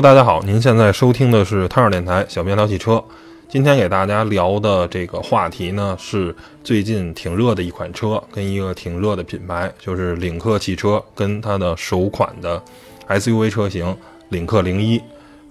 大家好，您现在收听的是汤尔电台小编聊汽车。今天给大家聊的这个话题呢，是最近挺热的一款车，跟一个挺热的品牌，就是领克汽车跟它的首款的 SUV 车型领克零一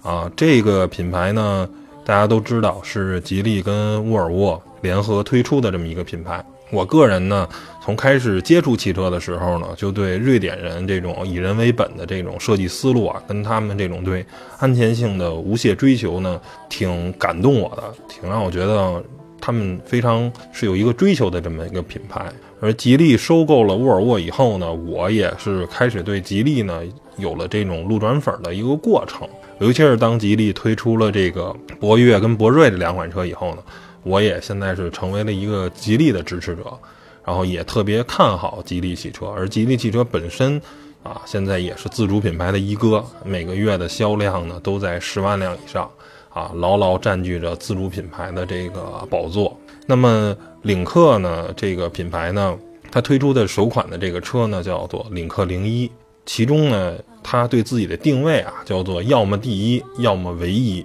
啊。这个品牌呢，大家都知道是吉利跟沃尔沃联合推出的这么一个品牌。我个人呢，从开始接触汽车的时候呢，就对瑞典人这种以人为本的这种设计思路啊，跟他们这种对安全性的无懈追求呢，挺感动我的，挺让我觉得他们非常是有一个追求的这么一个品牌。而吉利收购了沃尔沃以后呢，我也是开始对吉利呢有了这种路转粉的一个过程。尤其是当吉利推出了这个博越跟博瑞这两款车以后呢。我也现在是成为了一个吉利的支持者，然后也特别看好吉利汽车，而吉利汽车本身啊，现在也是自主品牌的一哥，每个月的销量呢都在十万辆以上，啊，牢牢占据着自主品牌的这个宝座。那么领克呢，这个品牌呢，它推出的首款的这个车呢，叫做领克零一，其中呢，它对自己的定位啊，叫做要么第一，要么唯一，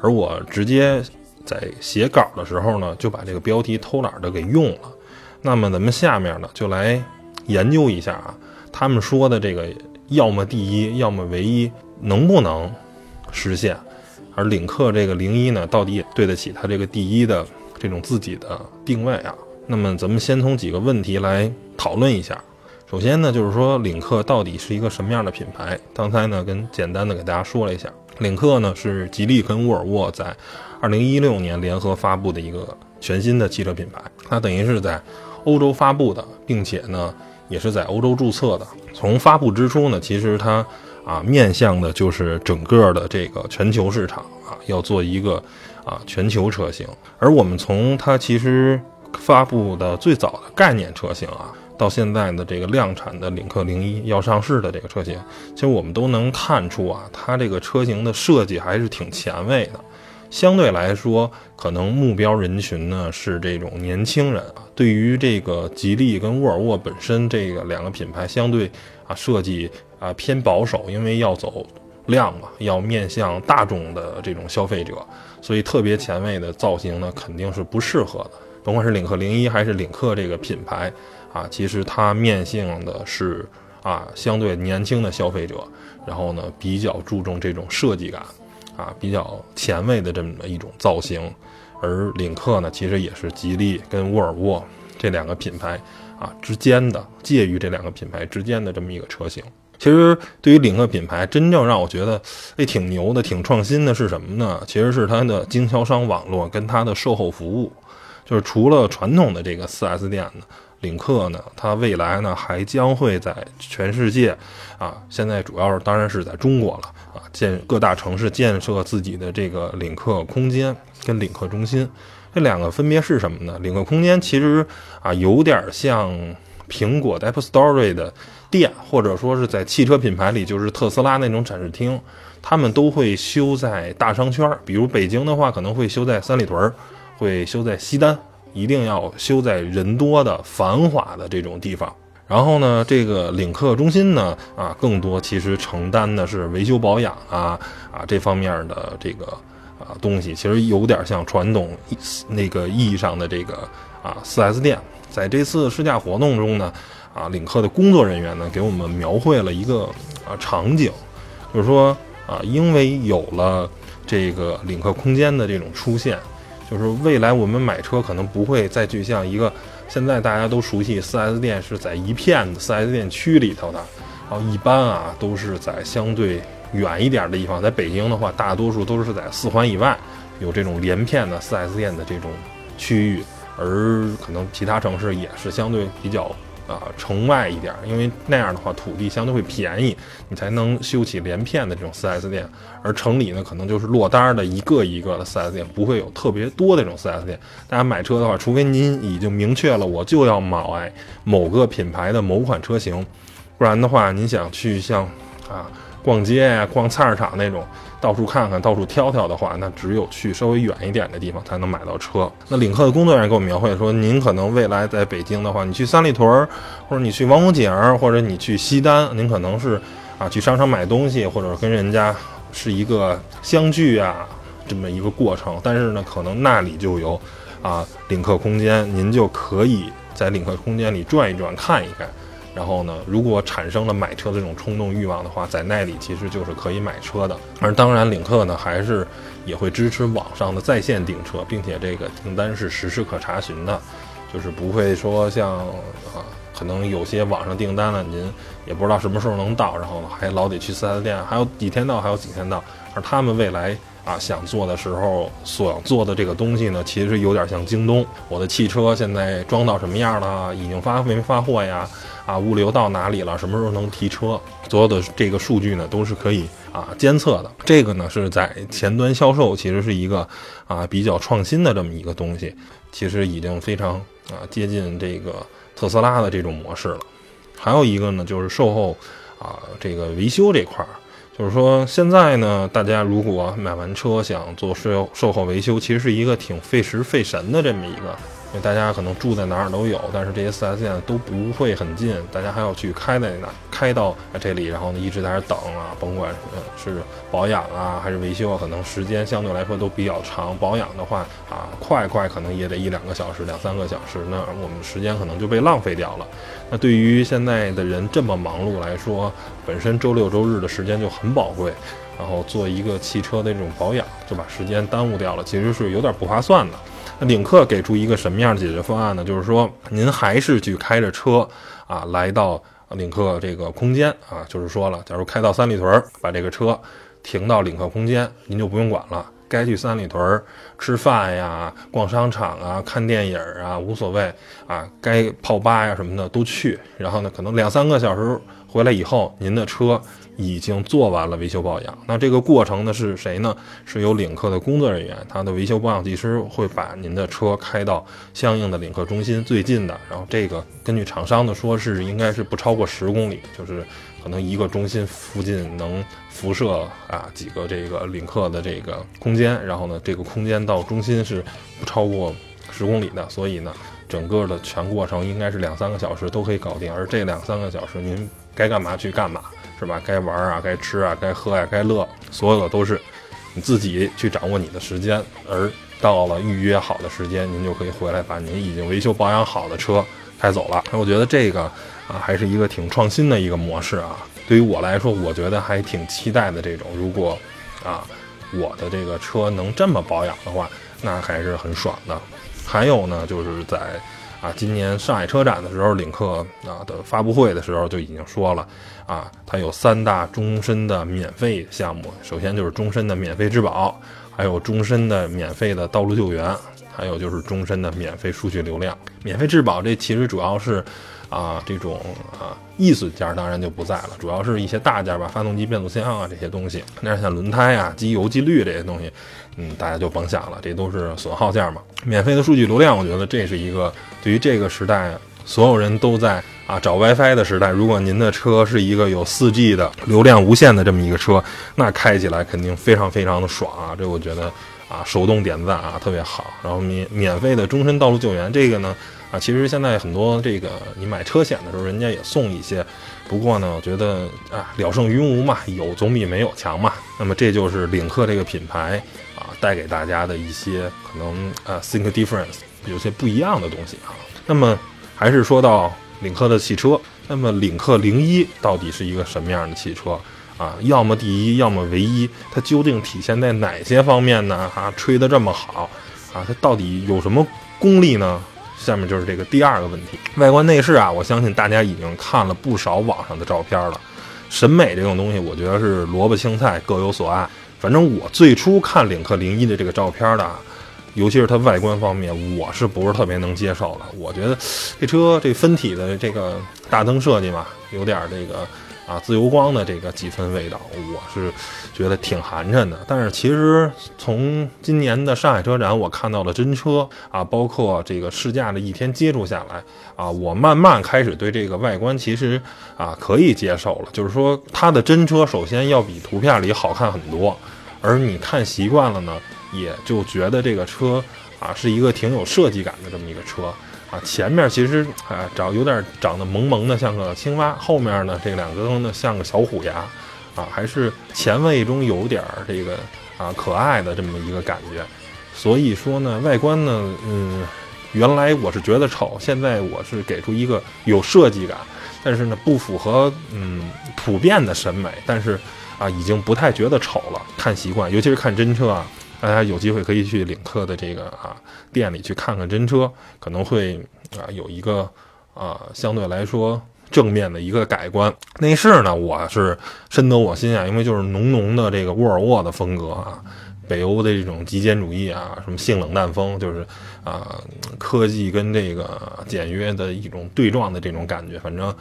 而我直接。在写稿的时候呢，就把这个标题偷懒的给用了。那么咱们下面呢，就来研究一下啊，他们说的这个要么第一，要么唯一，能不能实现？而领克这个零一呢，到底对得起它这个第一的这种自己的定位啊？那么咱们先从几个问题来讨论一下。首先呢，就是说领克到底是一个什么样的品牌？刚才呢，跟简单的给大家说了一下，领克呢是吉利跟沃尔沃在。二零一六年联合发布的一个全新的汽车品牌，它等于是在欧洲发布的，并且呢也是在欧洲注册的。从发布之初呢，其实它啊面向的就是整个的这个全球市场啊，要做一个啊全球车型。而我们从它其实发布的最早的概念车型啊，到现在的这个量产的领克零一要上市的这个车型，其实我们都能看出啊，它这个车型的设计还是挺前卫的。相对来说，可能目标人群呢是这种年轻人啊。对于这个吉利跟沃尔沃本身这个两个品牌，相对啊设计啊偏保守，因为要走量嘛，要面向大众的这种消费者，所以特别前卫的造型呢肯定是不适合的。甭管是领克零一还是领克这个品牌啊，其实它面向的是啊相对年轻的消费者，然后呢比较注重这种设计感。啊，比较前卫的这么一种造型，而领克呢，其实也是吉利跟沃尔沃这两个品牌啊之间的介于这两个品牌之间的这么一个车型。其实对于领克品牌，真正让我觉得哎挺牛的、挺创新的是什么呢？其实是它的经销商网络跟它的售后服务，就是除了传统的这个 4S 店呢。领克呢，它未来呢还将会在全世界，啊，现在主要当然是在中国了啊，建各大城市建设自己的这个领克空间跟领克中心，这两个分别是什么呢？领克空间其实啊有点像苹果的 Apple Store 的店，或者说是在汽车品牌里就是特斯拉那种展示厅，他们都会修在大商圈，比如北京的话可能会修在三里屯，会修在西单。一定要修在人多的繁华的这种地方，然后呢，这个领克中心呢，啊，更多其实承担的是维修保养啊啊这方面的这个啊东西，其实有点像传统那个意义上的这个啊 4S 店。在这次试驾活动中呢，啊，领克的工作人员呢给我们描绘了一个啊场景，就是说啊，因为有了这个领克空间的这种出现。就是未来我们买车可能不会再去像一个现在大家都熟悉四 S 店是在一片的四 S 店区里头的，然后一般啊都是在相对远一点的地方，在北京的话，大多数都是在四环以外有这种连片的四 S 店的这种区域，而可能其他城市也是相对比较。啊，城外一点，因为那样的话土地相对会便宜，你才能修起连片的这种 4S 店。而城里呢，可能就是落单的一个一个的 4S 店，不会有特别多的这种 4S 店。大家买车的话，除非您已经明确了我就要买某个品牌的某款车型，不然的话，您想去像啊逛街呀、逛菜市场那种。到处看看，到处挑挑的话，那只有去稍微远一点的地方才能买到车。那领克的工作人员给我描绘说，您可能未来在北京的话，你去三里屯，或者你去王府井，或者你去西单，您可能是啊去商场买东西，或者跟人家是一个相聚啊这么一个过程，但是呢，可能那里就有啊领克空间，您就可以在领克空间里转一转看一看。然后呢，如果产生了买车的这种冲动欲望的话，在那里其实就是可以买车的。而当然，领克呢还是也会支持网上的在线订车，并且这个订单是实时可查询的，就是不会说像啊，可能有些网上订单了，您也不知道什么时候能到，然后呢还老得去四 S 店，还有几天到，还有几天到。而他们未来啊想做的时候所做的这个东西呢，其实有点像京东，我的汽车现在装到什么样了，已经发没发货呀？啊，物流到哪里了？什么时候能提车？所有的这个数据呢，都是可以啊监测的。这个呢是在前端销售，其实是一个啊比较创新的这么一个东西，其实已经非常啊接近这个特斯拉的这种模式了。还有一个呢，就是售后啊这个维修这块儿，就是说现在呢，大家如果买完车想做售售后维修，其实是一个挺费时费神的这么一个。因为大家可能住在哪儿都有，但是这些 4S 店都不会很近，大家还要去开在哪开到这里，然后呢一直在那等啊，甭管是保养啊还是维修啊，可能时间相对来说都比较长。保养的话啊，快快可能也得一两个小时、两三个小时，那我们时间可能就被浪费掉了。那对于现在的人这么忙碌来说，本身周六周日的时间就很宝贵，然后做一个汽车的这种保养就把时间耽误掉了，其实是有点不划算的。领克给出一个什么样的解决方案呢？就是说，您还是去开着车啊，来到领克这个空间啊，就是说了，假如开到三里屯，把这个车停到领克空间，您就不用管了，该去三里屯吃饭呀、逛商场啊、看电影啊，无所谓啊，该泡吧呀什么的都去。然后呢，可能两三个小时回来以后，您的车。已经做完了维修保养，那这个过程呢是谁呢？是由领克的工作人员，他的维修保养技师会把您的车开到相应的领克中心最近的，然后这个根据厂商的说是应该是不超过十公里，就是可能一个中心附近能辐射啊几个这个领克的这个空间，然后呢这个空间到中心是不超过十公里的，所以呢整个的全过程应该是两三个小时都可以搞定，而这两三个小时您该干嘛去干嘛。是吧？该玩啊，该吃啊，该喝呀，该乐，所有的都是你自己去掌握你的时间。而到了预约好的时间，您就可以回来把您已经维修保养好的车开走了。我觉得这个啊，还是一个挺创新的一个模式啊。对于我来说，我觉得还挺期待的。这种如果啊，我的这个车能这么保养的话，那还是很爽的。还有呢，就是在。啊，今年上海车展的时候，领克啊的发布会的时候就已经说了，啊，它有三大终身的免费项目，首先就是终身的免费质保，还有终身的免费的道路救援，还有就是终身的免费数据流量。免费质保这其实主要是。啊，这种啊易损件当然就不在了，主要是一些大件吧，发动机、变速箱啊这些东西。那像轮胎啊、机油、机滤这些东西，嗯，大家就甭想了，这都是损耗件嘛。免费的数据流量，我觉得这是一个对于这个时代所有人都在啊找 WiFi 的时代，如果您的车是一个有 4G 的流量无限的这么一个车，那开起来肯定非常非常的爽啊！这我觉得啊手动点赞啊特别好。然后免免费的终身道路救援，这个呢。啊，其实现在很多这个你买车险的时候，人家也送一些。不过呢，我觉得啊，了胜于无嘛，有总比没有强嘛。那么这就是领克这个品牌啊，带给大家的一些可能呃，think difference，有些不一样的东西啊。那么还是说到领克的汽车，那么领克零一到底是一个什么样的汽车啊？要么第一，要么唯一，它究竟体现在哪些方面呢？啊，吹得这么好啊，它到底有什么功力呢？下面就是这个第二个问题，外观内饰啊，我相信大家已经看了不少网上的照片了。审美这种东西，我觉得是萝卜青菜各有所爱。反正我最初看领克零一的这个照片的，尤其是它外观方面，我是不是特别能接受的？我觉得这车这分体的这个大灯设计嘛，有点这个。啊，自由光的这个几分味道，我是觉得挺寒碜的。但是其实从今年的上海车展，我看到了真车啊，包括这个试驾的一天接触下来啊，我慢慢开始对这个外观其实啊可以接受了。就是说，它的真车首先要比图片里好看很多，而你看习惯了呢，也就觉得这个车啊是一个挺有设计感的这么一个车。啊，前面其实啊长有点长得萌萌的，像个青蛙；后面呢，这两个呢像个小虎牙，啊，还是前卫中有点这个啊可爱的这么一个感觉。所以说呢，外观呢，嗯，原来我是觉得丑，现在我是给出一个有设计感，但是呢不符合嗯普遍的审美，但是啊已经不太觉得丑了。看习惯，尤其是看真车啊，大家有机会可以去领克的这个啊店里去看看真车，可能会啊有一个啊相对来说正面的一个改观。内饰呢，我是深得我心啊，因为就是浓浓的这个沃尔沃的风格啊。北欧的这种极简主义啊，什么性冷淡风，就是啊，科技跟这个简约的一种对撞的这种感觉。反正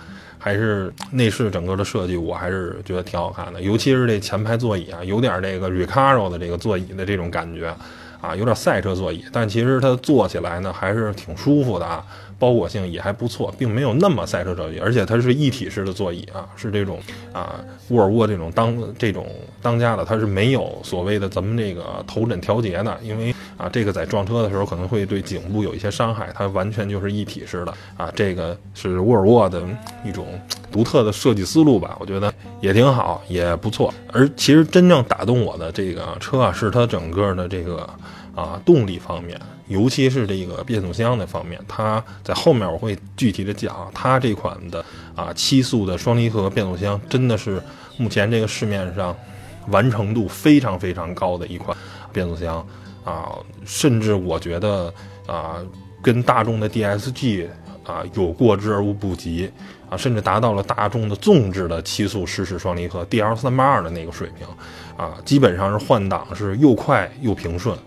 还是内饰整个的设计，我还是觉得挺好看的。尤其是这前排座椅啊，有点这个 Recaro 的这个座椅的这种感觉啊，有点赛车座椅，但其实它坐起来呢还是挺舒服的啊。包裹性也还不错，并没有那么赛车座椅，而且它是一体式的座椅啊，是这种啊沃尔沃这种当这种当家的，它是没有所谓的咱们这个头枕调节的，因为啊这个在撞车的时候可能会对颈部有一些伤害，它完全就是一体式的啊，这个是沃尔沃的一种独特的设计思路吧，我觉得也挺好，也不错。而其实真正打动我的这个车啊，是它整个的这个。啊，动力方面，尤其是这个变速箱的方面，它在后面我会具体的讲。它这款的啊七速的双离合变速箱，真的是目前这个市面上完成度非常非常高的一款变速箱啊，甚至我觉得啊，跟大众的 DSG 啊有过之而无不及啊，甚至达到了大众的纵置的七速湿式双离合 DL 三八二的那个水平啊，基本上是换挡是又快又平顺。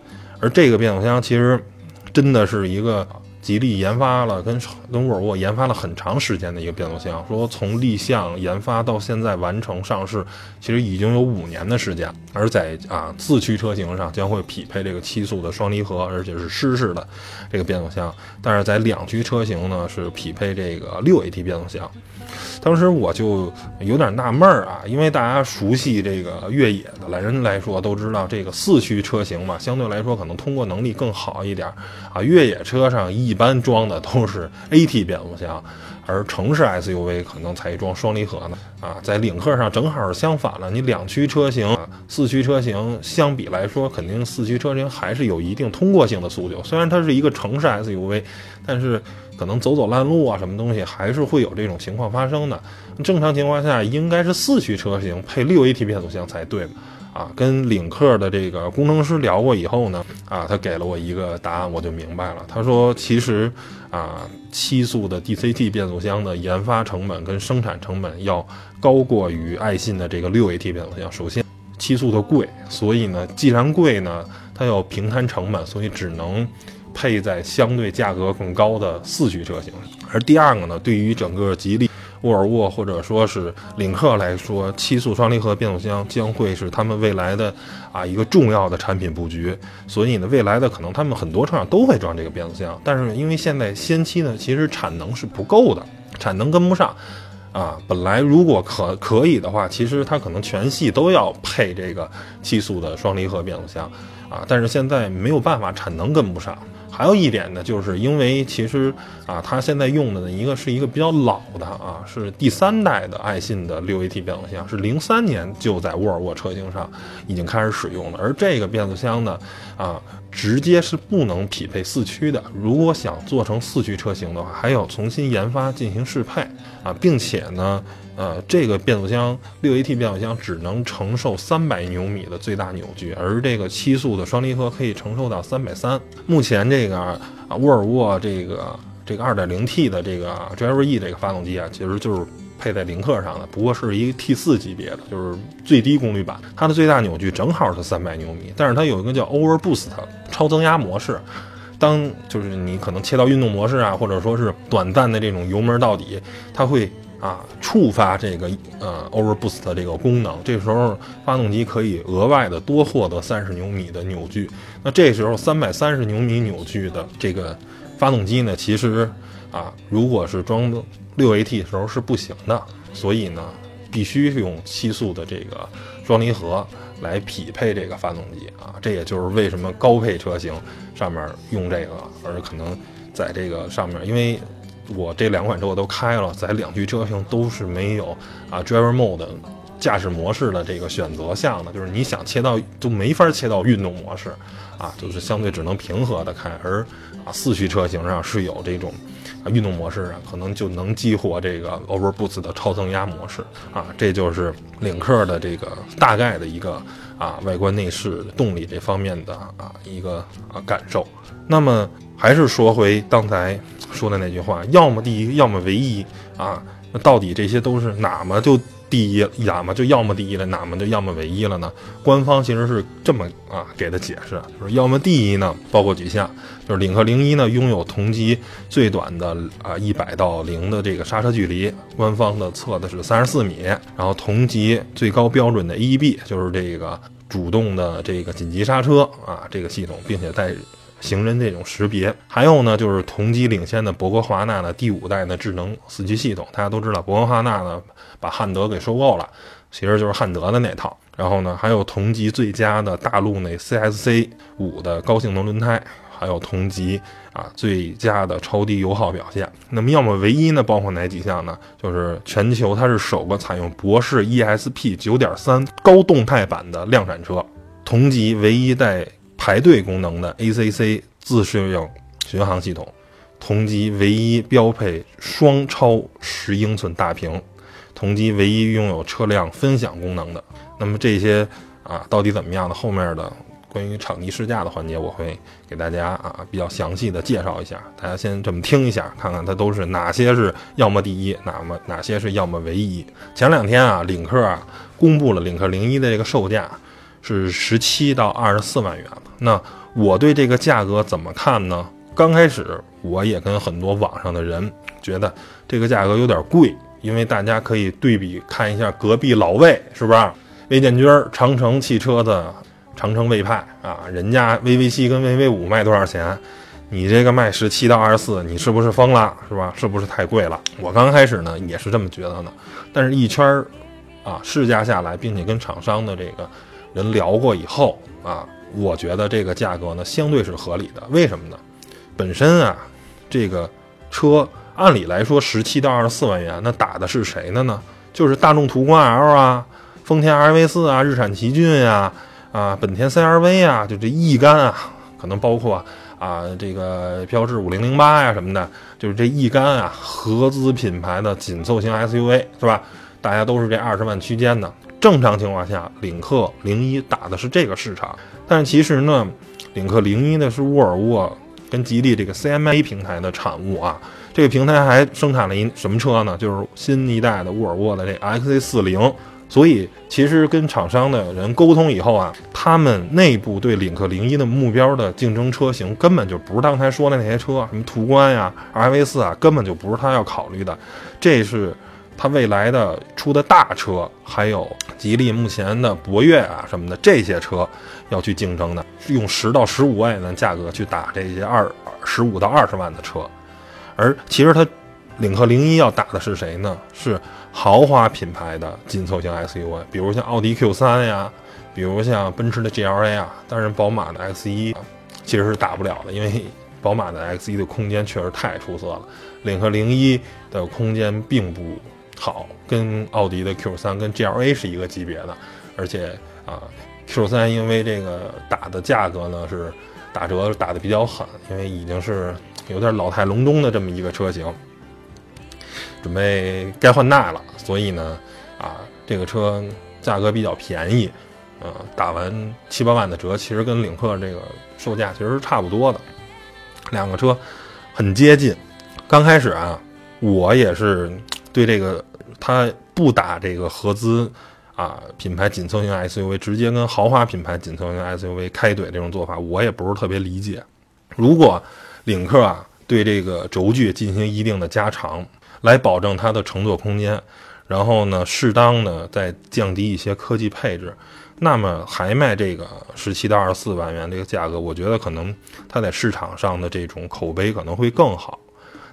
而这个变速箱其实真的是一个吉利研发了跟跟沃尔沃研发了很长时间的一个变速箱，说从立项研发到现在完成上市，其实已经有五年的时间。而在啊四驱车型上将会匹配这个七速的双离合，而且是湿式的这个变速箱；但是在两驱车型呢是匹配这个六 AT 变速箱。当时我就有点纳闷儿啊，因为大家熟悉这个越野的来人来说，都知道这个四驱车型嘛，相对来说可能通过能力更好一点啊。越野车上一般装的都是 AT 变速箱，而城市 SUV 可能才装双离合呢啊。在领克上正好相反了，你两驱车型、四驱车型相比来说，肯定四驱车型还是有一定通过性的诉求。虽然它是一个城市 SUV，但是。可能走走烂路啊，什么东西还是会有这种情况发生的。正常情况下，应该是四驱车型配六 AT 变速箱才对啊，跟领克的这个工程师聊过以后呢，啊，他给了我一个答案，我就明白了。他说，其实啊，七速的 DCT 变速箱的研发成本跟生产成本要高过于爱信的这个六 AT 变速箱。首先，七速的贵，所以呢，既然贵呢，它要平摊成本，所以只能。配在相对价格更高的四驱车型，而第二个呢，对于整个吉利、沃尔沃或者说是领克来说，七速双离合变速箱将会是他们未来的啊一个重要的产品布局。所以呢，未来的可能他们很多车上都会装这个变速箱，但是因为现在先期呢，其实产能是不够的，产能跟不上啊。本来如果可可以的话，其实它可能全系都要配这个七速的双离合变速箱啊，但是现在没有办法，产能跟不上。还有一点呢，就是因为其实啊，它现在用的呢一个是一个比较老的啊，是第三代的爱信的六 AT 变速箱，是零三年就在沃尔沃车型上已经开始使用了。而这个变速箱呢，啊，直接是不能匹配四驱的。如果想做成四驱车型的话，还要重新研发进行适配啊，并且呢。呃，这个变速箱六 AT 变速箱只能承受三百牛米的最大扭矩，而这个七速的双离合可以承受到三百三。目前这个啊，沃尔沃这个这个二点零 T 的这个 Drive E 这个发动机啊，其实就是配在领克上的，不过是一个 T 四级别的，就是最低功率版。它的最大扭矩正好是三百牛米，但是它有一个叫 Over Boost 超增压模式，当就是你可能切到运动模式啊，或者说是短暂的这种油门到底，它会。啊，触发这个呃 Overboost 的这个功能，这时候发动机可以额外的多获得三十牛米的扭矩。那这时候三百三十牛米扭矩的这个发动机呢，其实啊，如果是装六 AT 的时候是不行的，所以呢，必须用七速的这个双离合来匹配这个发动机啊。这也就是为什么高配车型上面用这个，而可能在这个上面，因为。我这两款车我都开了，在两驱车型都是没有啊 Driver Mode 驾驶模式的这个选择项的，就是你想切到就没法切到运动模式啊，就是相对只能平和的开，而啊四驱车型上是有这种啊运动模式啊，可能就能激活这个 Overboost 的超增压模式啊，这就是领克的这个大概的一个啊外观内饰动力这方面的啊一个啊感受。那么还是说回刚才说的那句话，要么第一，要么唯一啊。那到底这些都是哪么就第一，哪么就要么第一了，哪么就要么唯一了呢？官方其实是这么啊给的解释，就是要么第一呢，包括几项，就是领克零一呢拥有同级最短的啊一百到零的这个刹车距离，官方的测的是三十四米，然后同级最高标准的 AEB，就是这个主动的这个紧急刹车啊这个系统，并且带。行人这种识别，还有呢，就是同级领先的博格华纳的第五代的智能四驱系统。大家都知道，博格华纳呢把汉德给收购了，其实就是汉德的那套。然后呢，还有同级最佳的大陆那 CSC 五的高性能轮胎，还有同级啊最佳的超低油耗表现。那么，要么唯一呢，包括哪几项呢？就是全球它是首个采用博世 ESP 九点三高动态版的量产车，同级唯一带。排队功能的 ACC 自适应巡航系统，同级唯一标配双超十英寸大屏，同级唯一拥有车辆分享功能的。那么这些啊，到底怎么样的？后面的关于场地试驾的环节，我会给大家啊比较详细的介绍一下。大家先这么听一下，看看它都是哪些是要么第一，哪么哪些是要么唯一。前两天啊，领克啊公布了领克零一的这个售价。是十七到二十四万元那我对这个价格怎么看呢？刚开始我也跟很多网上的人觉得这个价格有点贵，因为大家可以对比看一下隔壁老魏是不是？魏建军长城汽车的长城魏派啊，人家 VV 七跟 VV 五卖多少钱？你这个卖十七到二十四，你是不是疯了？是吧？是不是太贵了？我刚开始呢也是这么觉得的，但是一圈儿啊试驾下来，并且跟厂商的这个。人聊过以后啊，我觉得这个价格呢相对是合理的。为什么呢？本身啊，这个车按理来说十七到二十四万元，那打的是谁的呢？就是大众途观 L 啊，丰田 RV 四啊，日产奇骏呀，啊，本田 CRV 啊，就这一干啊，可能包括啊这个标致五零零八呀什么的，就是这一干啊合资品牌的紧凑型 SUV 是吧？大家都是这二十万区间的。正常情况下，领克零一打的是这个市场，但是其实呢，领克零一呢是沃尔沃跟吉利这个 CMA 平台的产物啊。这个平台还生产了一什么车呢？就是新一代的沃尔沃的这 XC 四零。所以其实跟厂商的人沟通以后啊，他们内部对领克零一的目标的竞争车型根本就不是刚才说的那些车，什么途观呀、RV 四啊，根本就不是他要考虑的。这是。它未来的出的大车，还有吉利目前的博越啊什么的这些车，要去竞争的，是用十到十五万元的价格去打这些二十五到二十万的车，而其实它领克零一要打的是谁呢？是豪华品牌的紧凑型 SUV，比如像奥迪 Q 三呀，比如像奔驰的 GLA 啊，当然宝马的 X 一其实是打不了的，因为宝马的 X 一的空间确实太出色了，领克零一的空间并不。好，跟奥迪的 Q 三跟 GLA 是一个级别的，而且啊，Q 三因为这个打的价格呢是打折打的比较狠，因为已经是有点老态龙钟的这么一个车型，准备该换代了，所以呢啊，这个车价格比较便宜，呃，打完七八万的折，其实跟领克这个售价其实是差不多的，两个车很接近。刚开始啊，我也是。对这个，他不打这个合资啊品牌紧凑型 SUV，直接跟豪华品牌紧凑型 SUV 开怼这种做法，我也不是特别理解。如果领克啊对这个轴距进行一定的加长，来保证它的乘坐空间，然后呢适当的再降低一些科技配置，那么还卖这个十七到二十四万元这个价格，我觉得可能它在市场上的这种口碑可能会更好。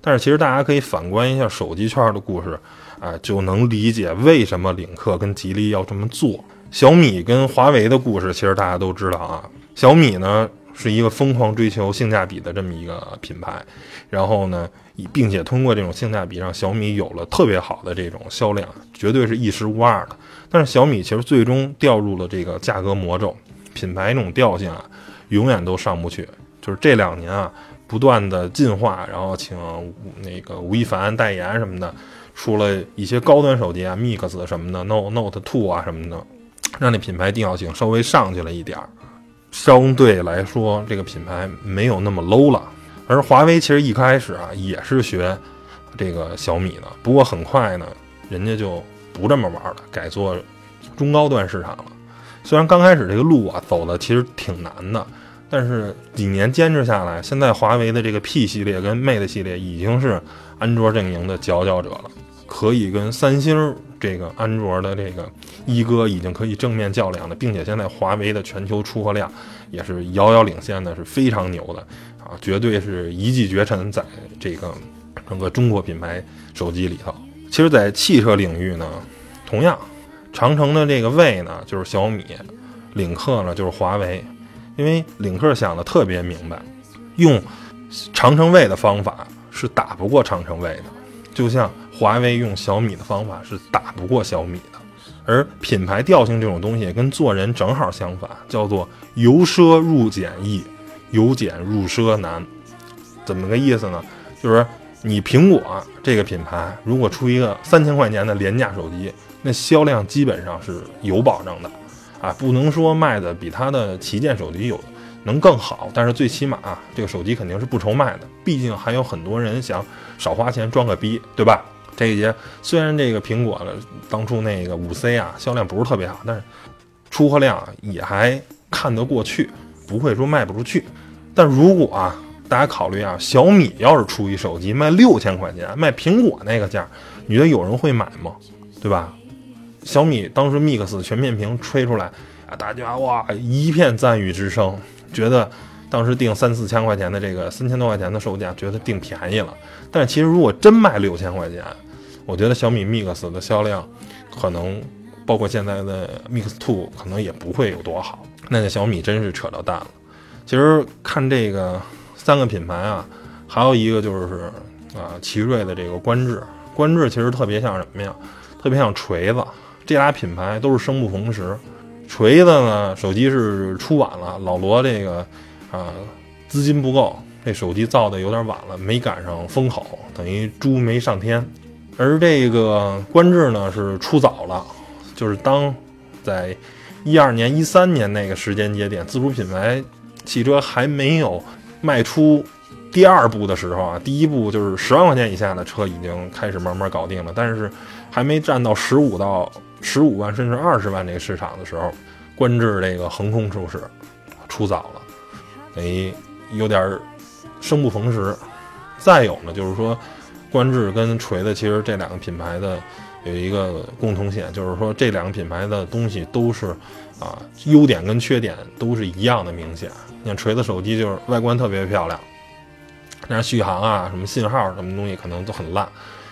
但是其实大家可以反观一下手机圈的故事，啊，就能理解为什么领克跟吉利要这么做。小米跟华为的故事，其实大家都知道啊。小米呢是一个疯狂追求性价比的这么一个品牌，然后呢，并且通过这种性价比让小米有了特别好的这种销量，绝对是一时无二的。但是小米其实最终掉入了这个价格魔咒，品牌那种调性啊，永远都上不去。就是这两年啊，不断的进化，然后请那个吴亦凡代言什么的，出了一些高端手机啊，Mix 什么的，Note Note Two 啊什么的，让那品牌定调性稍微上去了一点儿。相对来说，这个品牌没有那么 low 了。而华为其实一开始啊，也是学这个小米的，不过很快呢，人家就不这么玩了，改做中高端市场了。虽然刚开始这个路啊走的其实挺难的，但是几年坚持下来，现在华为的这个 P 系列跟 Mate 系列已经是安卓阵营的佼佼者了，可以跟三星这个安卓的这个一哥已经可以正面较量了，并且现在华为的全球出货量也是遥遥领先的，是非常牛的啊，绝对是一骑绝尘，在这个整个中国品牌手机里头。其实，在汽车领域呢，同样，长城的这个魏呢就是小米，领克呢就是华为，因为领克想的特别明白，用长城卫的方法是打不过长城卫的，就像。华为用小米的方法是打不过小米的，而品牌调性这种东西跟做人正好相反，叫做由奢入俭易，由俭入奢难。怎么个意思呢？就是你苹果这个品牌如果出一个三千块钱的廉价手机，那销量基本上是有保证的啊，不能说卖的比它的旗舰手机有能更好，但是最起码这个手机肯定是不愁卖的。毕竟还有很多人想少花钱装个逼，对吧？这一节虽然这个苹果的当初那个五 C 啊销量不是特别好，但是出货量也还看得过去，不会说卖不出去。但如果啊，大家考虑啊，小米要是出一手机卖六千块钱，卖苹果那个价，你觉得有人会买吗？对吧？小米当时 Mix 全面屏吹出来啊，大家哇一片赞誉之声，觉得。当时定三四千块钱的这个三千多块钱的售价，觉得定便宜了。但是其实如果真卖六千块钱，我觉得小米 Mix 的销量可能，包括现在的 Mix Two 可能也不会有多好。那个小米真是扯到蛋了。其实看这个三个品牌啊，还有一个就是啊，奇瑞的这个观致，观致其实特别像什么呀？特别像锤子。这俩品牌都是生不逢时。锤子呢，手机是出晚了，老罗这个。啊，资金不够，这手机造的有点晚了，没赶上风口，等于猪没上天。而这个观致呢是出早了，就是当在一二年、一三年那个时间节点，自主品牌汽车还没有迈出第二步的时候啊，第一步就是十万块钱以下的车已经开始慢慢搞定了，但是还没占到十五到十五万甚至二十万这个市场的时候，观致这个横空出世，出早了。等于有点生不逢时，再有呢，就是说，观致跟锤子其实这两个品牌的有一个共同点，就是说这两个品牌的东西都是啊，优点跟缺点都是一样的明显。你看锤子手机就是外观特别漂亮，但是续航啊、什么信号什么东西可能都很烂。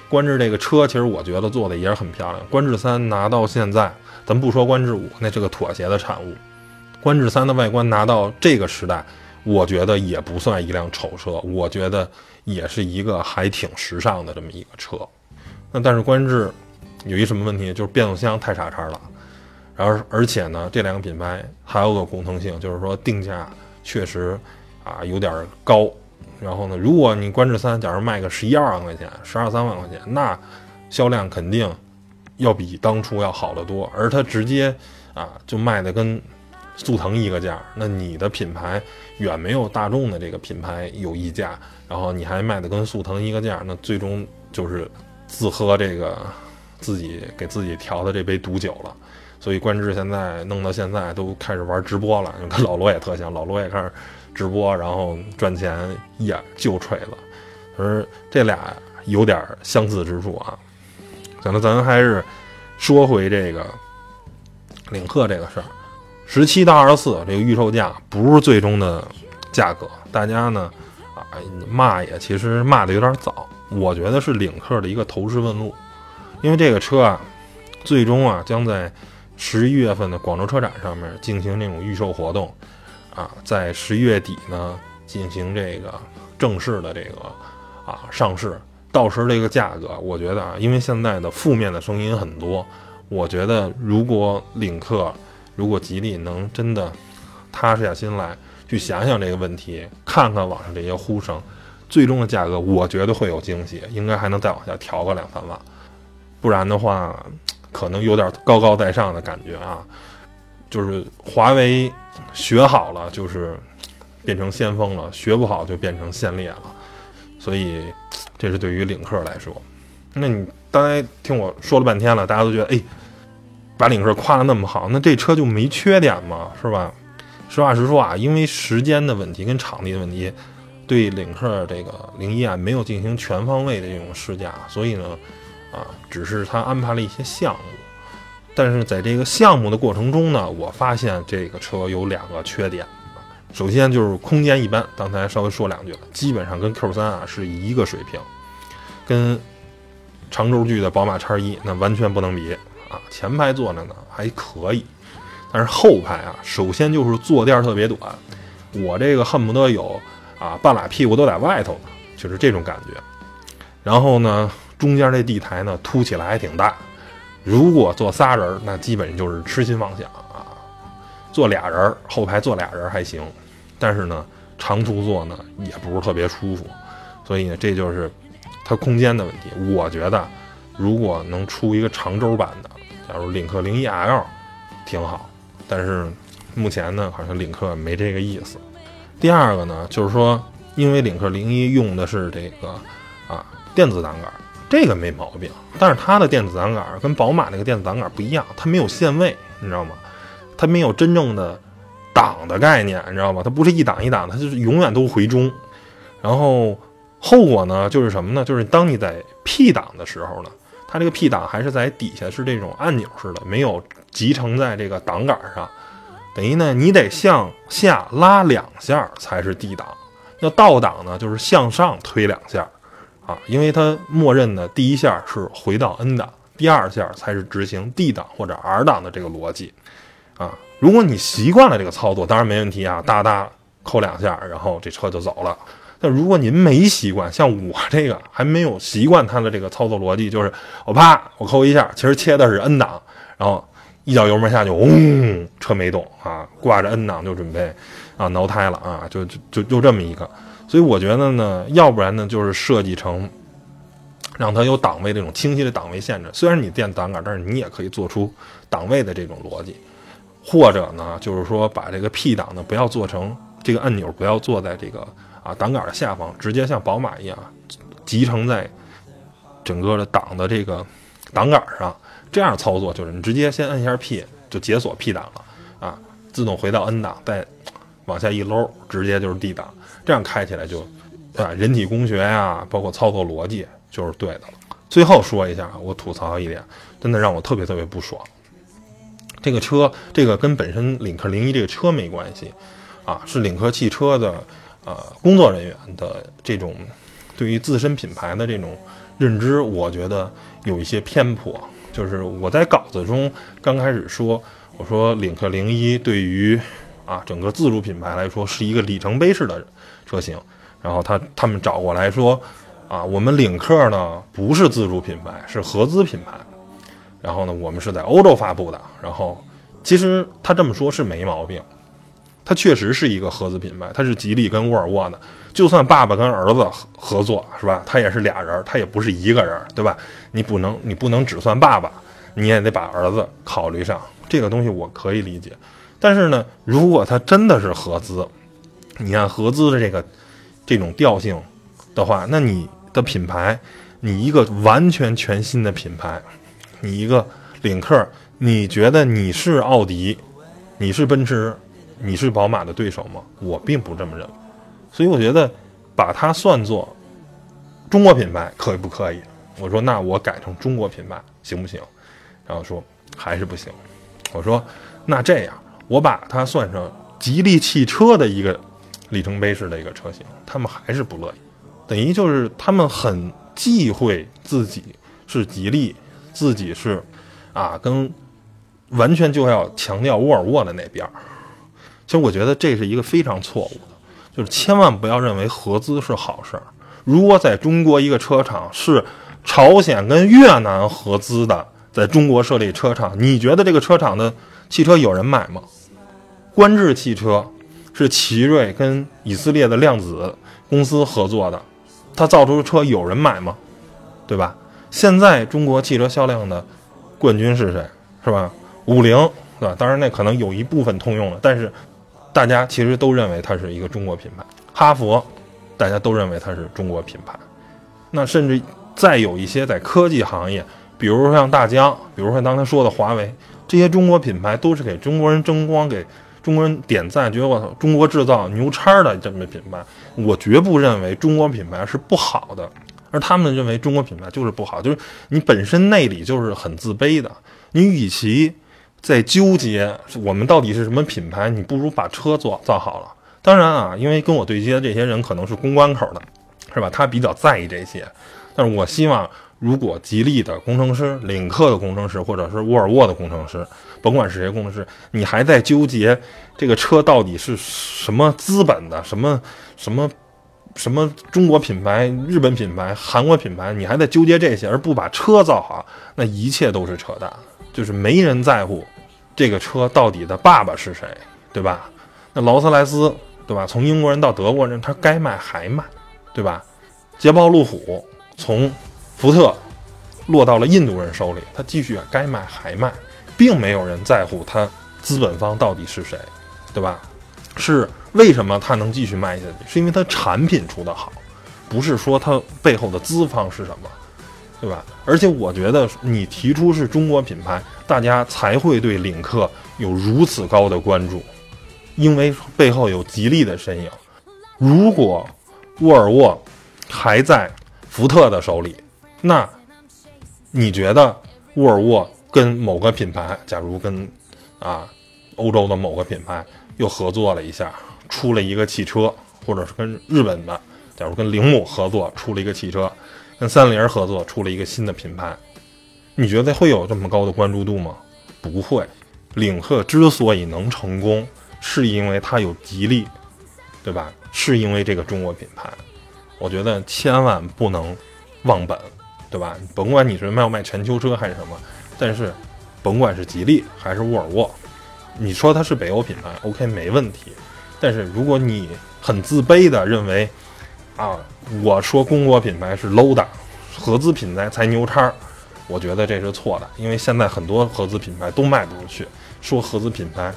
观致这个车其实我觉得做的也是很漂亮。观致三拿到现在，咱不说观致五，那是个妥协的产物。观致三的外观拿到这个时代。我觉得也不算一辆丑车，我觉得也是一个还挺时尚的这么一个车。那但是观致有一什么问题，就是变速箱太傻叉了。然后而且呢，这两个品牌还有个共同性，就是说定价确实啊有点高。然后呢，如果你观致三假如卖个十一二万块钱、十二三万块钱，那销量肯定要比当初要好得多。而它直接啊就卖的跟。速腾一个价，那你的品牌远没有大众的这个品牌有溢价，然后你还卖的跟速腾一个价，那最终就是自喝这个自己给自己调的这杯毒酒了。所以观致现在弄到现在都开始玩直播了，跟老罗也特像，老罗也开始直播，然后赚钱也就锤子，而这俩有点相似之处啊。可能咱还是说回这个领克这个事儿。十七到二十四，这个预售价不是最终的价格。大家呢，啊骂也其实骂的有点早。我觉得是领克的一个投石问路，因为这个车啊，最终啊将在十一月份的广州车展上面进行那种预售活动，啊，在十一月底呢进行这个正式的这个啊上市。到时这个价格，我觉得啊，因为现在的负面的声音很多，我觉得如果领克，如果吉利能真的踏实下心来去想想这个问题，看看网上这些呼声，最终的价格，我觉得会有惊喜，应该还能再往下调个两三万，不然的话，可能有点高高在上的感觉啊。就是华为学好了，就是变成先锋了；学不好，就变成先烈了。所以。这是对于领克来说，那你刚才听我说了半天了，大家都觉得哎，把领克夸的那么好，那这车就没缺点吗？是吧？实话实说啊，因为时间的问题跟场地的问题，对领克这个零一啊没有进行全方位的这种试驾，所以呢，啊，只是他安排了一些项目，但是在这个项目的过程中呢，我发现这个车有两个缺点。首先就是空间一般，刚才稍微说两句了，基本上跟 Q3 啊是一个水平，跟长轴距的宝马叉一那完全不能比啊。前排坐着呢还可以，但是后排啊，首先就是坐垫特别短，我这个恨不得有啊半拉屁股都在外头呢，就是这种感觉。然后呢，中间这地台呢凸起来还挺大，如果坐仨人，那基本就是痴心妄想啊。坐俩人后排坐俩人还行，但是呢，长途坐呢也不是特别舒服，所以呢，这就是它空间的问题。我觉得，如果能出一个长轴版的，假如领克零一 L，挺好。但是目前呢，好像领克没这个意思。第二个呢，就是说，因为领克零一用的是这个啊电子挡杆，这个没毛病。但是它的电子挡杆跟宝马那个电子挡杆不一样，它没有限位，你知道吗？它没有真正的档的概念，你知道吗？它不是一档一档，它就是永远都回中。然后后果呢，就是什么呢？就是当你在 P 档的时候呢，它这个 P 档还是在底下是这种按钮式的，没有集成在这个档杆上。等于呢，你得向下拉两下才是 D 档。要倒档呢，就是向上推两下啊，因为它默认的第一下是回到 N 档，第二下才是执行 D 档或者 R 档的这个逻辑。啊，如果你习惯了这个操作，当然没问题啊，哒哒扣两下，然后这车就走了。但如果您没习惯，像我这个还没有习惯它的这个操作逻辑，就是我啪我扣一下，其实切的是 N 档，然后一脚油门下去，嗡，车没动啊，挂着 N 档就准备啊挠胎了啊，就就就就这么一个。所以我觉得呢，要不然呢就是设计成让它有档位这种清晰的档位限制。虽然你电档杆，但是你也可以做出档位的这种逻辑。或者呢，就是说把这个 P 档呢不要做成这个按钮，不要坐在这个啊档杆的下方，直接像宝马一样集成在整个的档的这个档杆上。这样操作就是你直接先按一下 P 就解锁 P 档了啊，自动回到 N 档，再往下一搂，直接就是 D 档。这样开起来就啊人体工学呀，包括操作逻辑就是对的了。最后说一下，我吐槽一点，真的让我特别特别不爽。这个车，这个跟本身领克零一这个车没关系，啊，是领克汽车的呃工作人员的这种对于自身品牌的这种认知，我觉得有一些偏颇。就是我在稿子中刚开始说，我说领克零一对于啊整个自主品牌来说是一个里程碑式的车型，然后他他们找过来说，啊，我们领克呢不是自主品牌，是合资品牌。然后呢，我们是在欧洲发布的。然后，其实他这么说是没毛病，它确实是一个合资品牌，它是吉利跟沃尔沃的。就算爸爸跟儿子合作，是吧？他也是俩人，他也不是一个人，对吧？你不能，你不能只算爸爸，你也得把儿子考虑上。这个东西我可以理解。但是呢，如果他真的是合资，你看合资的这个这种调性的话，那你的品牌，你一个完全全新的品牌。你一个领克，你觉得你是奥迪，你是奔驰，你是宝马的对手吗？我并不这么认为，所以我觉得把它算作中国品牌可以不可以？我说那我改成中国品牌行不行？然后说还是不行。我说那这样我把它算成吉利汽车的一个里程碑式的一个车型，他们还是不乐意，等于就是他们很忌讳自己是吉利。自己是，啊，跟完全就要强调沃尔沃的那边儿，其实我觉得这是一个非常错误的，就是千万不要认为合资是好事儿。如果在中国一个车厂是朝鲜跟越南合资的，在中国设立车厂，你觉得这个车厂的汽车有人买吗？观致汽车是奇瑞跟以色列的量子公司合作的，它造出的车有人买吗？对吧？现在中国汽车销量的冠军是谁？是吧？五菱，对吧？当然那可能有一部分通用了，但是。大家其实都认为它是一个中国品牌，哈佛，大家都认为它是中国品牌。那甚至再有一些在科技行业，比如说像大疆，比如说刚才说的华为，这些中国品牌都是给中国人争光，给中国人点赞，觉得我操，中国制造牛叉的这么品牌。我绝不认为中国品牌是不好的，而他们认为中国品牌就是不好，就是你本身内里就是很自卑的。你与其。在纠结我们到底是什么品牌，你不如把车做造好了。当然啊，因为跟我对接的这些人可能是公关口的，是吧？他比较在意这些。但是我希望，如果吉利的工程师、领克的工程师，或者是沃尔沃的工程师，甭管是谁工程师，你还在纠结这个车到底是什么资本的、什么什么什么中国品牌、日本品牌、韩国品牌，你还在纠结这些，而不把车造好，那一切都是扯淡。就是没人在乎这个车到底的爸爸是谁，对吧？那劳斯莱斯，对吧？从英国人到德国人，他该卖还卖，对吧？捷豹路虎从福特落到了印度人手里，他继续该卖还卖，并没有人在乎他资本方到底是谁，对吧？是为什么他能继续卖下去？是因为他产品出的好，不是说他背后的资方是什么。对吧？而且我觉得你提出是中国品牌，大家才会对领克有如此高的关注，因为背后有吉利的身影。如果沃尔沃还在福特的手里，那你觉得沃尔沃跟某个品牌，假如跟啊欧洲的某个品牌又合作了一下，出了一个汽车，或者是跟日本的，假如跟铃木合作出了一个汽车。跟三菱合作出了一个新的品牌，你觉得会有这么高的关注度吗？不会。领克之所以能成功，是因为它有吉利，对吧？是因为这个中国品牌。我觉得千万不能忘本，对吧？甭管你是卖不卖全球车还是什么，但是甭管是吉利还是沃尔沃，你说它是北欧品牌，OK 没问题。但是如果你很自卑的认为，啊，我说中国品牌是 low 的，合资品牌才牛叉，我觉得这是错的，因为现在很多合资品牌都卖不出去。说合资品牌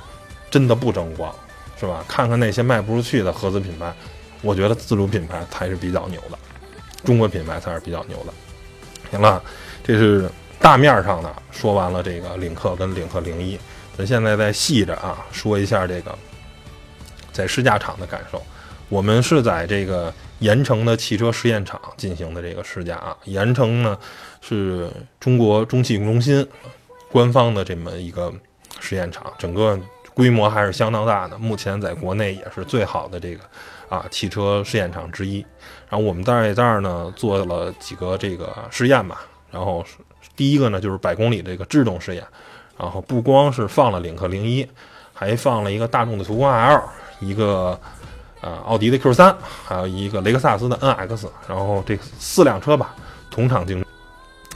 真的不争光，是吧？看看那些卖不出去的合资品牌，我觉得自主品牌才是比较牛的，中国品牌才是比较牛的。行了，这是大面上的说完了这个领克跟领克零一，咱现在再细着啊说一下这个在试驾场的感受。我们是在这个盐城的汽车试验场进行的这个试驾啊。盐城呢是中国中汽中心官方的这么一个试验场，整个规模还是相当大的。目前在国内也是最好的这个啊汽车试验场之一。然后我们在这儿呢做了几个这个试验吧。然后第一个呢就是百公里这个制动试验。然后不光是放了领克零一，还放了一个大众的途观 L，一个。啊，奥迪的 Q 三，还有一个雷克萨斯的 NX，然后这四辆车吧同场竞争，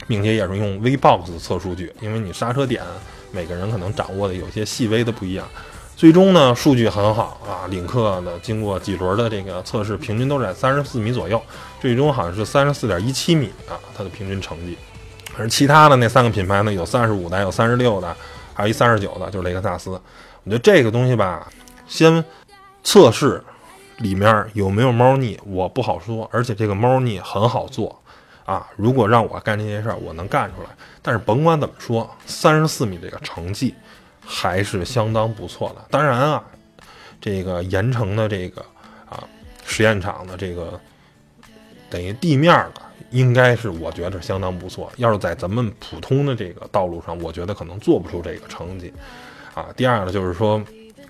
并且也是用 V-Box 测数据，因为你刹车点每个人可能掌握的有些细微的不一样。最终呢，数据很好啊，领克的经过几轮的这个测试，平均都在三十四米左右，最终好像是三十四点一七米啊，它的平均成绩。而其他的那三个品牌呢，有三十五的，有三十六的，还有一三十九的，就是雷克萨斯。我觉得这个东西吧，先测试。里面有没有猫腻，我不好说。而且这个猫腻很好做，啊，如果让我干这些事儿，我能干出来。但是甭管怎么说，三十四米这个成绩还是相当不错的。当然啊，这个盐城的这个啊实验场的这个等于地面的，应该是我觉得相当不错。要是在咱们普通的这个道路上，我觉得可能做不出这个成绩。啊，第二呢，就是说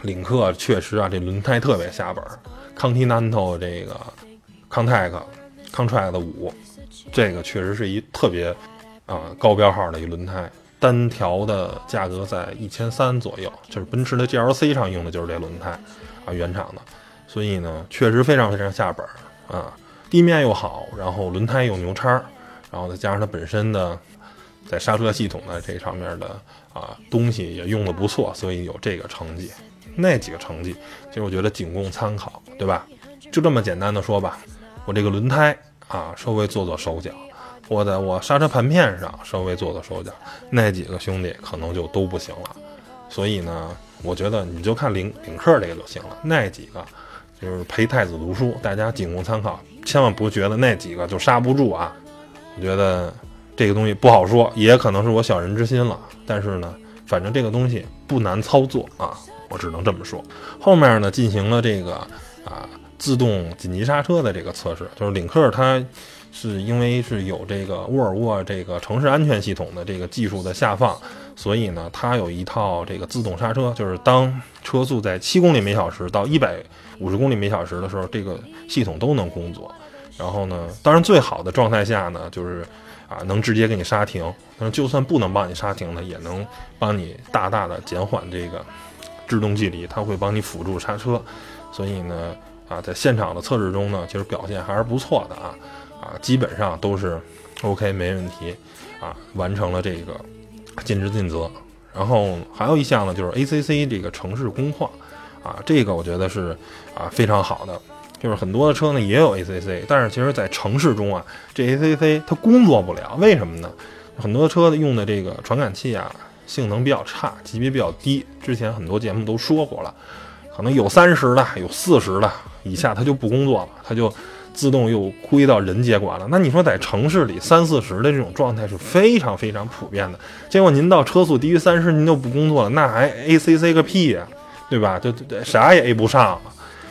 领克确实啊，这轮胎特别下本。Continental 这个 Contec Contract 五，这个确实是一特别啊高标号的一轮胎，单条的价格在一千三左右，就是奔驰的 GLC 上用的就是这轮胎啊，原厂的，所以呢，确实非常非常下本啊，地面又好，然后轮胎又牛叉，然后再加上它本身的在刹车系统的这上面的啊东西也用的不错，所以有这个成绩。那几个成绩，其实我觉得仅供参考，对吧？就这么简单的说吧，我这个轮胎啊，稍微做做手脚。我在我刹车盘片上稍微做做手脚，那几个兄弟可能就都不行了。所以呢，我觉得你就看领领克这个就行了。那几个就是陪太子读书，大家仅供参考，千万不觉得那几个就刹不住啊。我觉得这个东西不好说，也可能是我小人之心了。但是呢，反正这个东西不难操作啊，我只能这么说。后面呢，进行了这个啊自动紧急刹车的这个测试，就是领克它。是因为是有这个沃尔沃这个城市安全系统的这个技术的下放，所以呢，它有一套这个自动刹车，就是当车速在七公里每小时到一百五十公里每小时的时候，这个系统都能工作。然后呢，当然最好的状态下呢，就是啊能直接给你刹停。但是就算不能帮你刹停呢，也能帮你大大的减缓这个制动距离，它会帮你辅助刹车。所以呢，啊在现场的测试中呢，其实表现还是不错的啊。啊，基本上都是 OK，没问题啊，完成了这个尽职尽责。然后还有一项呢，就是 ACC 这个城市工况啊，这个我觉得是啊非常好的。就是很多的车呢也有 ACC，但是其实在城市中啊，这 ACC 它工作不了，为什么呢？很多车用的这个传感器啊，性能比较差，级别比较低。之前很多节目都说过了，可能有三十的，有四十的以下，它就不工作了，它就。自动又归到人接管了，那你说在城市里三四十的这种状态是非常非常普遍的。结果您到车速低于三十，您就不工作了，那还 A C C 个屁呀，对吧？对对对，啥也 A 不上了。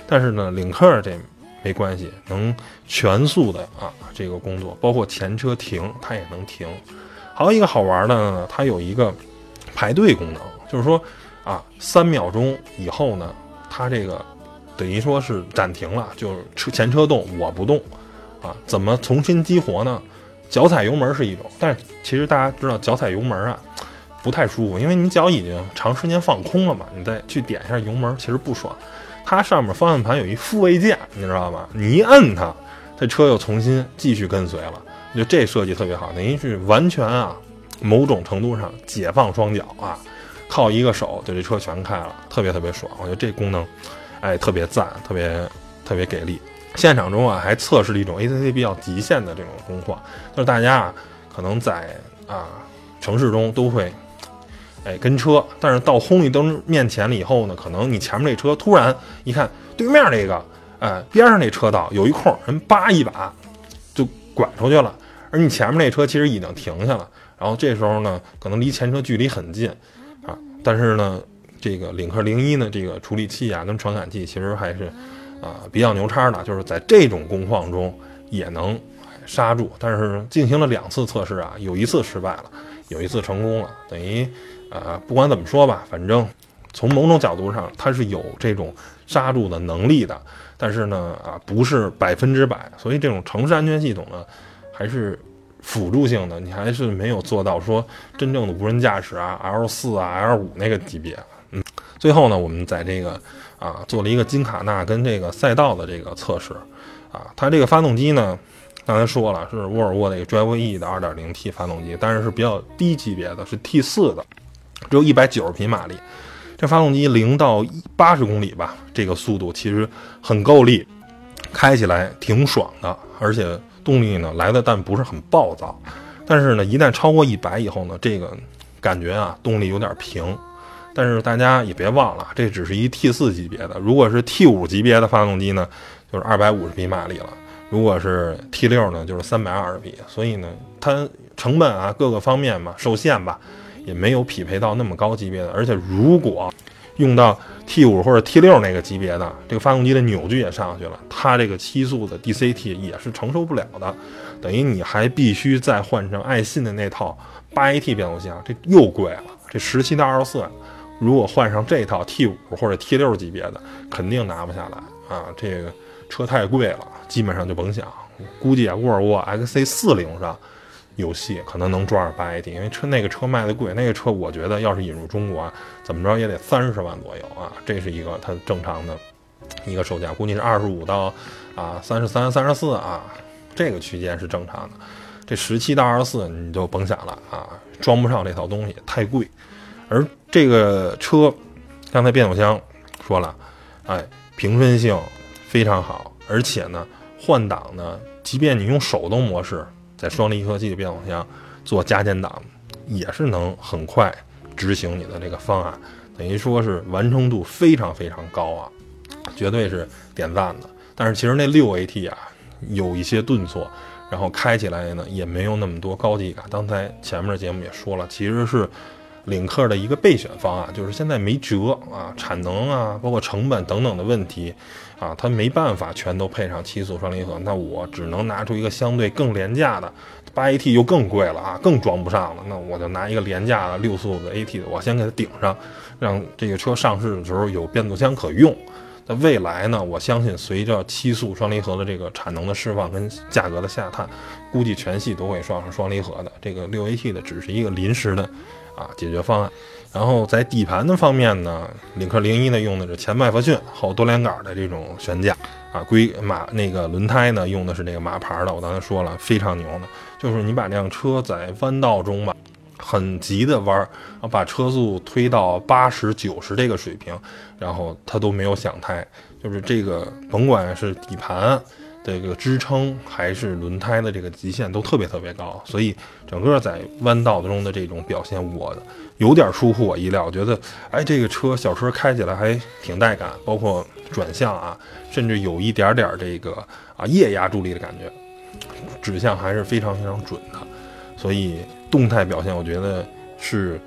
但是呢，领克这没关系，能全速的啊这个工作，包括前车停它也能停。还有一个好玩的呢，它有一个排队功能，就是说啊三秒钟以后呢，它这个。等于说是暂停了，就是车前车动，我不动，啊，怎么重新激活呢？脚踩油门是一种，但是其实大家知道脚踩油门啊，不太舒服，因为你脚已经长时间放空了嘛，你再去点一下油门，其实不爽。它上面方向盘有一复位键，你知道吗？你一摁它，这车又重新继续跟随了。我觉得这设计特别好，等于是完全啊，某种程度上解放双脚啊，靠一个手就这车全开了，特别特别爽。我觉得这功能。哎，特别赞，特别特别给力。现场中啊，还测试了一种 ACC 比较极限的这种工况，就是大家啊，可能在啊城市中都会哎跟车，但是到红绿灯面前了以后呢，可能你前面那车突然一看对面那个，哎边上那车道有一空，人叭一把就拐出去了，而你前面那车其实已经停下了，然后这时候呢，可能离前车距离很近啊，但是呢。这个领克零一呢，这个处理器啊跟传感器其实还是啊比较牛叉的，就是在这种工况中也能刹住。但是进行了两次测试啊，有一次失败了，有一次成功了。等于呃不管怎么说吧，反正从某种角度上它是有这种刹住的能力的。但是呢啊不是百分之百，所以这种城市安全系统呢还是辅助性的，你还是没有做到说真正的无人驾驶啊 L 四啊 L 五那个级别。最后呢，我们在这个啊做了一个金卡纳跟这个赛道的这个测试，啊，它这个发动机呢，刚才说了是沃尔沃的 Drive E 的 2.0T 发动机，但是是比较低级别的，是 T4 的，只有一百九十匹马力。这发动机零到八十公里吧，这个速度其实很够力，开起来挺爽的，而且动力呢来的但不是很暴躁。但是呢，一旦超过一百以后呢，这个感觉啊动力有点平。但是大家也别忘了，这只是一 T 四级别的。如果是 T 五级别的发动机呢，就是二百五十匹马力了；如果是 T 六呢，就是三百二十匹。所以呢，它成本啊各个方面嘛受限吧，也没有匹配到那么高级别的。而且如果用到 T 五或者 T 六那个级别的，这个发动机的扭矩也上去了，它这个七速的 DCT 也是承受不了的。等于你还必须再换成爱信的那套八 AT 变速箱，这又贵了，这十七到二十四。如果换上这套 T 五或者 T 六级别的，肯定拿不下来啊！这个车太贵了，基本上就甭想。估计啊，沃尔沃 XC 四零上游戏可能能赚八 AT，因为车那个车卖的贵，那个车我觉得要是引入中国，怎么着也得三十万左右啊，这是一个它正常的一个售价，估计是二十五到啊三十三、三十四啊，这个区间是正常的。这十七到二十四你就甭想了啊，装不上这套东西太贵。而这个车，刚才变速箱说了，哎，平顺性非常好，而且呢，换挡呢，即便你用手动模式。在双离合器的变速箱做加减档，也是能很快执行你的这个方案，等于说是完成度非常非常高啊，绝对是点赞的。但是其实那六 AT 啊有一些顿挫，然后开起来呢也没有那么多高级感。刚才前面的节目也说了，其实是领克的一个备选方案，就是现在没辙啊，产能啊，包括成本等等的问题。啊，它没办法全都配上七速双离合，那我只能拿出一个相对更廉价的，八 AT 又更贵了啊，更装不上了。那我就拿一个廉价的六速的 AT，我先给它顶上，让这个车上市的时候有变速箱可用。那未来呢，我相信随着七速双离合的这个产能的释放跟价格的下探，估计全系都会上上双离合的。这个六 AT 的只是一个临时的啊解决方案。然后在底盘的方面呢，领克零一呢用的是前麦弗逊后多连杆的这种悬架啊，龟马那个轮胎呢用的是那个马牌的，我刚才说了非常牛的，就是你把这辆车在弯道中吧，很急的弯，然后把车速推到八十九十这个水平，然后它都没有响胎，就是这个甭管是底盘。这个支撑还是轮胎的这个极限都特别特别高，所以整个在弯道中的这种表现，我有点出乎我意料。觉得，哎，这个车小车开起来还挺带感，包括转向啊，甚至有一点点这个啊液压助力的感觉，指向还是非常非常准的。所以动态表现，我觉得是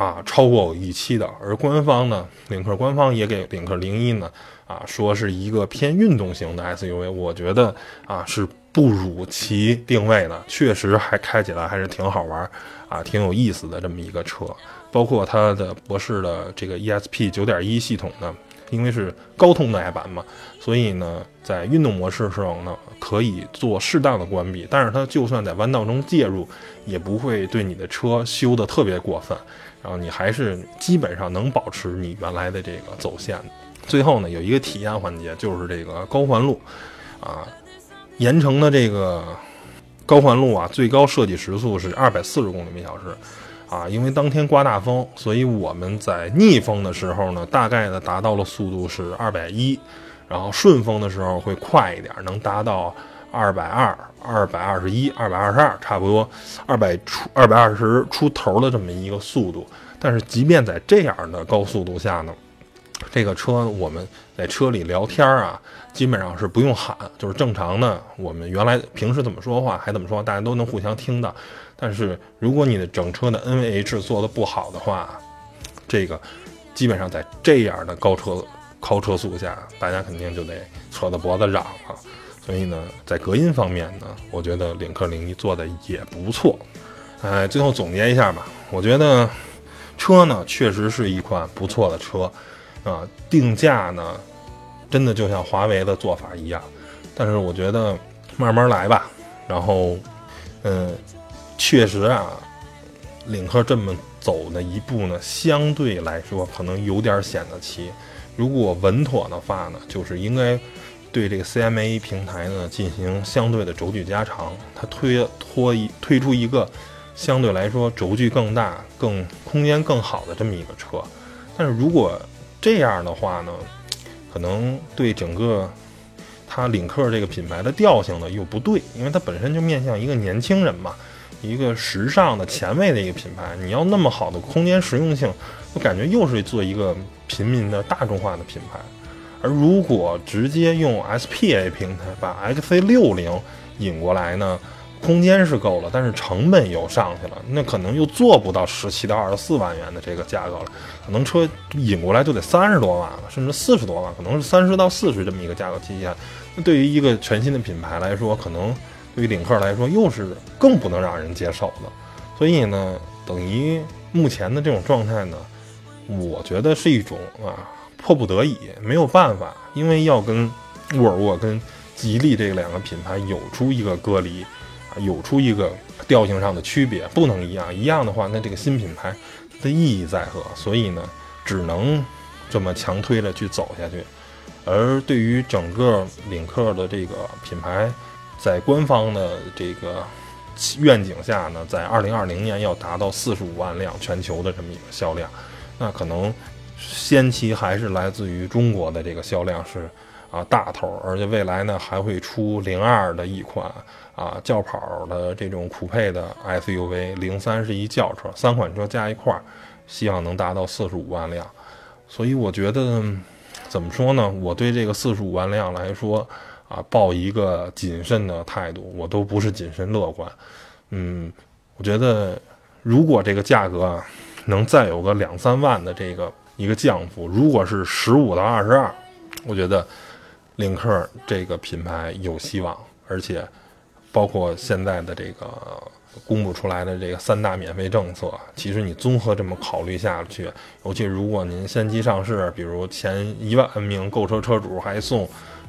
啊超过我预期的。而官方呢，领克官方也给领克零一呢。啊，说是一个偏运动型的 SUV，我觉得啊是不辱其定位的，确实还开起来还是挺好玩，啊，挺有意思的这么一个车。包括它的博士的这个 ESP 九点一系统呢，因为是高通耐版嘛，所以呢，在运动模式上呢可以做适当的关闭，但是它就算在弯道中介入，也不会对你的车修的特别过分，然后你还是基本上能保持你原来的这个走线。最后呢，有一个体验环节，就是这个高环路，啊，盐城的这个高环路啊，最高设计时速是二百四十公里每小时，啊，因为当天刮大风，所以我们在逆风的时候呢，大概呢达到了速度是二百一，然后顺风的时候会快一点，能达到二百二、二百二十一、二百二十二，差不多二百出二百二十出头的这么一个速度。但是即便在这样的高速度下呢。这个车我们在车里聊天啊，基本上是不用喊，就是正常的。我们原来平时怎么说话还怎么说，大家都能互相听到。但是如果你的整车的 NVH 做的不好的话，这个基本上在这样的高车高车速下，大家肯定就得扯着脖子嚷了。所以呢，在隔音方面呢，我觉得领克零一做的也不错。哎，最后总结一下吧，我觉得车呢确实是一款不错的车。啊，定价呢，真的就像华为的做法一样，但是我觉得慢慢来吧。然后，嗯，确实啊，领克这么走的一步呢，相对来说可能有点显得齐。如果稳妥的话呢，就是应该对这个 CMA 平台呢进行相对的轴距加长，它推拖一推出一个相对来说轴距更大、更空间更好的这么一个车。但是如果这样的话呢，可能对整个它领克这个品牌的调性呢又不对，因为它本身就面向一个年轻人嘛，一个时尚的前卫的一个品牌。你要那么好的空间实用性，我感觉又是做一个平民的大众化的品牌。而如果直接用 SPA 平台把 XC60 引过来呢？空间是够了，但是成本又上去了，那可能又做不到十七到二十四万元的这个价格了，可能车引过来就得三十多万了，甚至四十多万，可能是三十到四十这么一个价格期间。那对于一个全新的品牌来说，可能对于领克来说又是更不能让人接受的。所以呢，等于目前的这种状态呢，我觉得是一种啊迫不得已，没有办法，因为要跟沃尔沃跟吉利这两个品牌有出一个隔离。啊有出一个调性上的区别，不能一样。一样的话，那这个新品牌的意义在何？所以呢，只能这么强推着去走下去。而对于整个领克的这个品牌，在官方的这个愿景下呢，在二零二零年要达到四十五万辆全球的这么一个销量，那可能先期还是来自于中国的这个销量是啊大头，而且未来呢还会出零二的一款啊轿跑的这种酷配的 SUV，零三是一轿车，三款车加一块儿，希望能达到四十五万辆。所以我觉得怎么说呢？我对这个四十五万辆来说。啊，抱一个谨慎的态度，我都不是谨慎乐观。嗯，我觉得如果这个价格啊能再有个两三万的这个一个降幅，如果是十五到二十二，我觉得领克这个品牌有希望。而且包括现在的这个公布出来的这个三大免费政策，其实你综合这么考虑下去，尤其如果您先期上市，比如前一万名购车车主还送。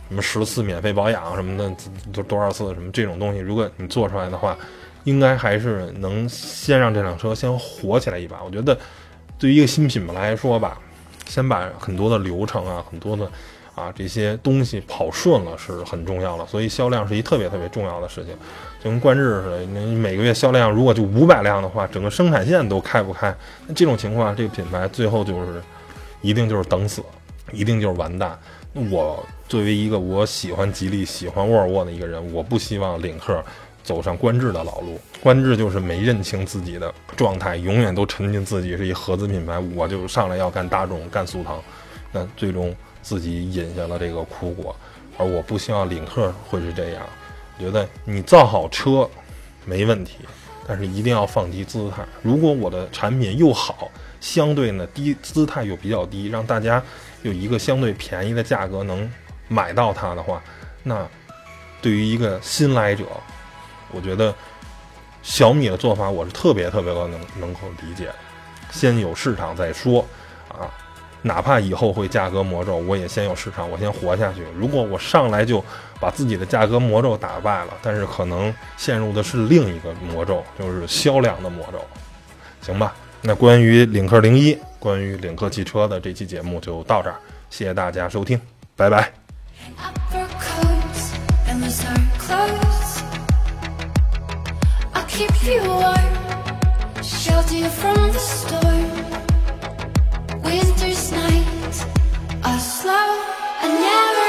什么十次免费保养什么的，多多少次什么这种东西，如果你做出来的话，应该还是能先让这辆车先火起来一把。我觉得，对于一个新品牌来说吧，先把很多的流程啊，很多的啊这些东西跑顺了是很重要的。所以销量是一特别特别重要的事情，就跟冠日似的，你每个月销量如果就五百辆的话，整个生产线都开不开。那这种情况，这个品牌最后就是一定就是等死，一定就是完蛋。我作为一个我喜欢吉利、喜欢沃尔沃的一个人，我不希望领克走上观致的老路。观致就是没认清自己的状态，永远都沉浸自己是一合资品牌，我就上来要干大众、干速腾，那最终自己饮下了这个苦果。而我不希望领克会是这样。觉得你造好车没问题，但是一定要放低姿态。如果我的产品又好，相对呢低姿态又比较低，让大家。有一个相对便宜的价格能买到它的话，那对于一个新来者，我觉得小米的做法我是特别特别的能能够理解。先有市场再说啊，哪怕以后会价格魔咒，我也先有市场，我先活下去。如果我上来就把自己的价格魔咒打败了，但是可能陷入的是另一个魔咒，就是销量的魔咒，行吧？那关于领克零一。关于领克汽车的这期节目就到这儿，谢谢大家收听，拜拜。keep you warm, shelter you from the storm. Winter's night are slow and narrow.